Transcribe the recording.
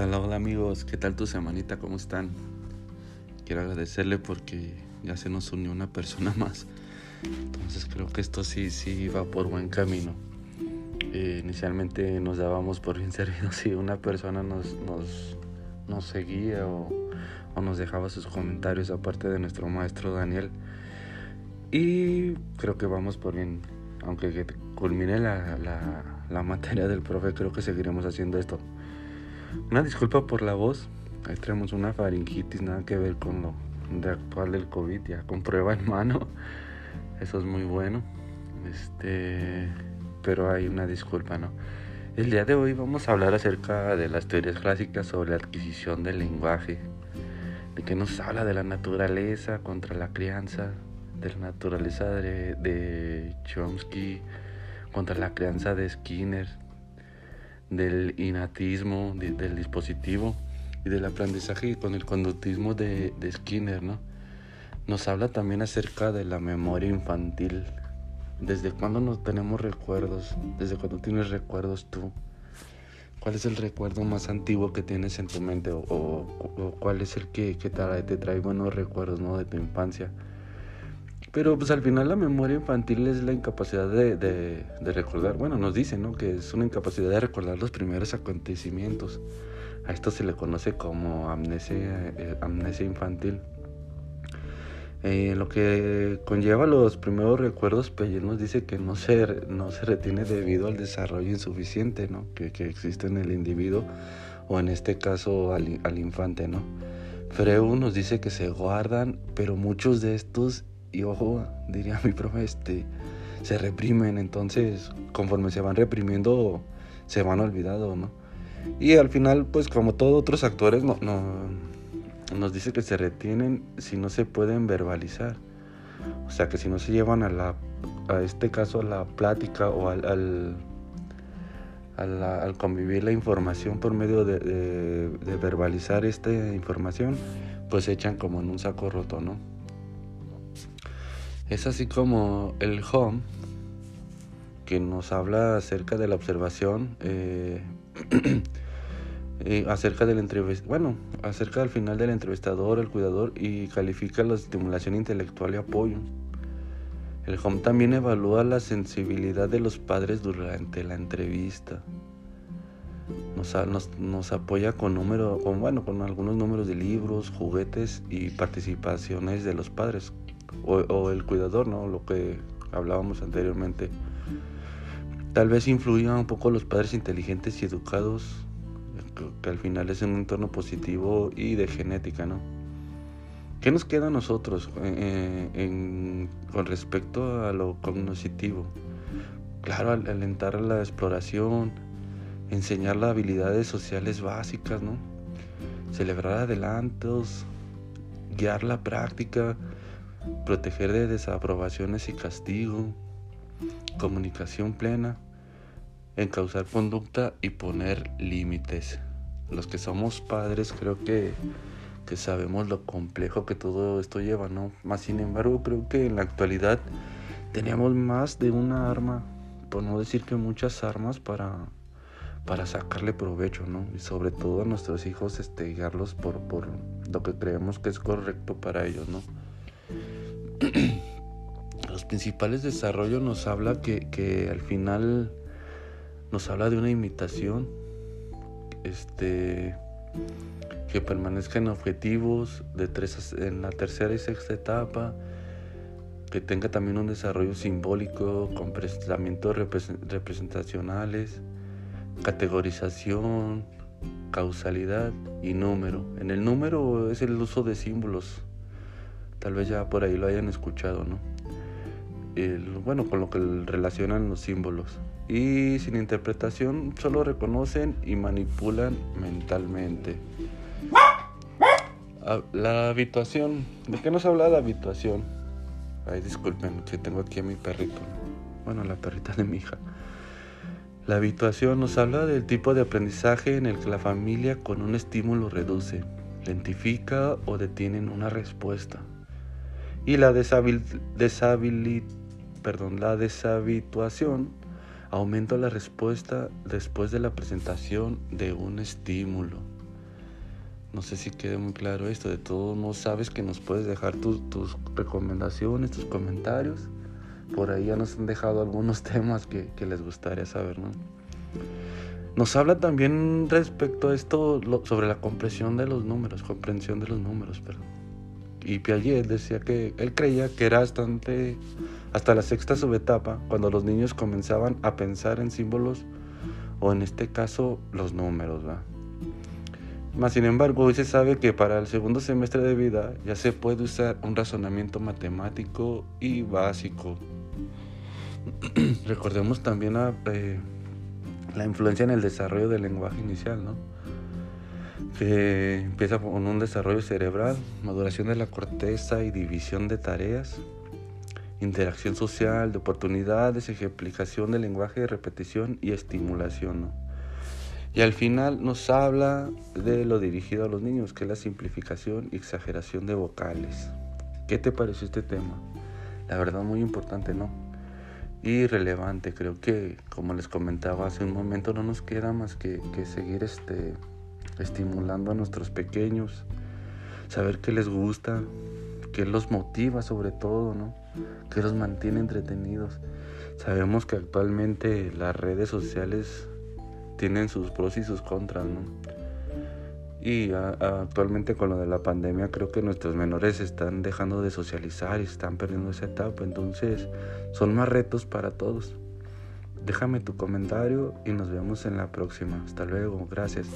Hola, hola amigos, ¿qué tal tu semanita? ¿Cómo están? Quiero agradecerle porque ya se nos unió una persona más. Entonces creo que esto sí, sí va por buen camino. Eh, inicialmente nos dábamos por bien servidos si una persona nos, nos, nos seguía o, nos dejaba sus comentarios aparte de nuestro maestro Daniel. Y creo que vamos por bien. Aunque culmine la, la materia del profe, creo que seguiremos haciendo esto. Una disculpa por la voz. Ahí tenemos una faringitis, nada que ver con lo de actual del COVID, ya con prueba en mano. Eso es muy bueno. Este, pero hay una disculpa, ¿no? El día de hoy vamos a hablar acerca de las teorías clásicas sobre la adquisición del lenguaje, de que nos habla de la naturaleza contra la crianza, de la naturaleza de Chomsky contra la crianza de Skinner, del innatismo, de, del dispositivo y del aprendizaje con el conductismo de, Skinner, ¿no? Nos habla también acerca de la memoria infantil. ¿Desde cuándo no tenemos recuerdos? ¿Desde cuándo tienes recuerdos tú? ¿Cuál es el recuerdo más antiguo que tienes en tu mente? ¿O, o, o cuál es el que, que te, te, trae buenos recuerdos ¿no? de tu infancia? Pero pues al final la memoria infantil es la incapacidad de, de, recordar, bueno, nos dicen, ¿no? Que es una incapacidad de recordar los primeros acontecimientos. A esto se le conoce como amnesia, eh, amnesia infantil. Eh, lo que conlleva los primeros recuerdos, pues nos dice que no se, no se retiene debido al desarrollo insuficiente ¿no? que, que existe en el individuo o en este caso al, al infante. ¿no? Freud nos dice que se guardan, pero muchos de estos y ojo, diría mi profe, este, se reprimen, entonces conforme se van reprimiendo se van olvidando, ¿no? Y al final, pues como todos otros actores, no, no, nos dice que se retienen si no se pueden verbalizar. O sea, que si no se llevan a la, a este caso, a la plática o al, al, convivir la información por medio de, de, de verbalizar esta información, pues se echan como en un saco roto, ¿no? Es así como el home, que nos habla acerca de la observación, eh, eh, acerca del bueno, acerca del final del entrevistador, el cuidador y califica la estimulación intelectual y apoyo. El home también evalúa la sensibilidad de los padres durante la entrevista. Nos apoya con número, con, bueno, con algunos números de libros, juguetes y participaciones de los padres, o, el cuidador, ¿no? Lo que hablábamos anteriormente. Tal vez influyan un poco los padres inteligentes y educados, que al final es un entorno positivo y de genética, ¿no? ¿Qué nos queda a nosotros eh, en, con respecto a lo cognitivo? Claro, alentar la exploración, enseñar las habilidades sociales básicas, ¿no? Celebrar adelantos, guiar la práctica, proteger de desaprobaciones y castigo, comunicación plena, encauzar conducta y poner límites. Los que somos padres creo que, que sabemos lo complejo que todo esto lleva, ¿no? Más sin embargo creo que en la actualidad teníamos más de una arma, por no decir que muchas armas para, para sacarle provecho, ¿no? Y sobre todo a nuestros hijos este, guiarlos por, por lo que creemos que es correcto para ellos, ¿no? los principales desarrollos nos habla que, al final nos habla de una imitación este que permanezcan objetivos de tres, en la tercera y sexta etapa que tenga también un desarrollo simbólico con pensamientos representacionales categorización causalidad y número. En el número es el uso de símbolos Tal vez ya por ahí lo hayan escuchado, ¿no? Bueno, con lo que relacionan los símbolos. Y sin interpretación solo reconocen y manipulan mentalmente. Ah, la habituación. ¿De qué nos habla la habituación? Ay, disculpen, que tengo aquí a mi perrito. Bueno, la perrita de mi hija. La habituación nos habla del tipo de aprendizaje en el que la familia con un estímulo reduce, lentifica o detiene una respuesta. Y la, la deshabituación aumenta la respuesta después de la presentación de un estímulo. no sé si quede muy claro esto, de todo no sabes que nos puedes dejar tus, recomendaciones, tus comentarios. Por ahí ya nos han dejado algunos temas que, les gustaría saber, ¿no? Nos habla también respecto a esto sobre la comprensión de los números, comprensión de los números, perdón. Y Piaget decía que él creía que era hasta la sexta subetapa cuando los niños comenzaban a pensar en símbolos o en este caso los números, ¿va? Más sin embargo, hoy se sabe que para el segundo semestre de vida ya se puede usar un razonamiento matemático y básico. Recordemos también eh, la influencia en el desarrollo del lenguaje inicial, ¿no? Que empieza con un desarrollo cerebral, maduración de la corteza y división de tareas, interacción social, de oportunidades, ejemplificación del lenguaje, repetición y estimulación. Y al final nos habla de lo dirigido a los niños, que es la simplificación y exageración de vocales. ¿Qué te pareció este tema? La verdad muy importante, ¿no? Y relevante, creo que como les comentaba hace un momento no nos queda más que seguir este, estimulando a nuestros pequeños, saber qué les gusta, qué los motiva sobre todo, ¿no? qué los mantiene entretenidos. Sabemos que actualmente las redes sociales tienen sus pros y sus contras, ¿no? Y actualmente con lo de la pandemia creo que nuestros menores están dejando de socializar y están perdiendo esa etapa, entonces son más retos para todos. Déjame tu comentario y nos vemos en la próxima. Hasta luego, gracias.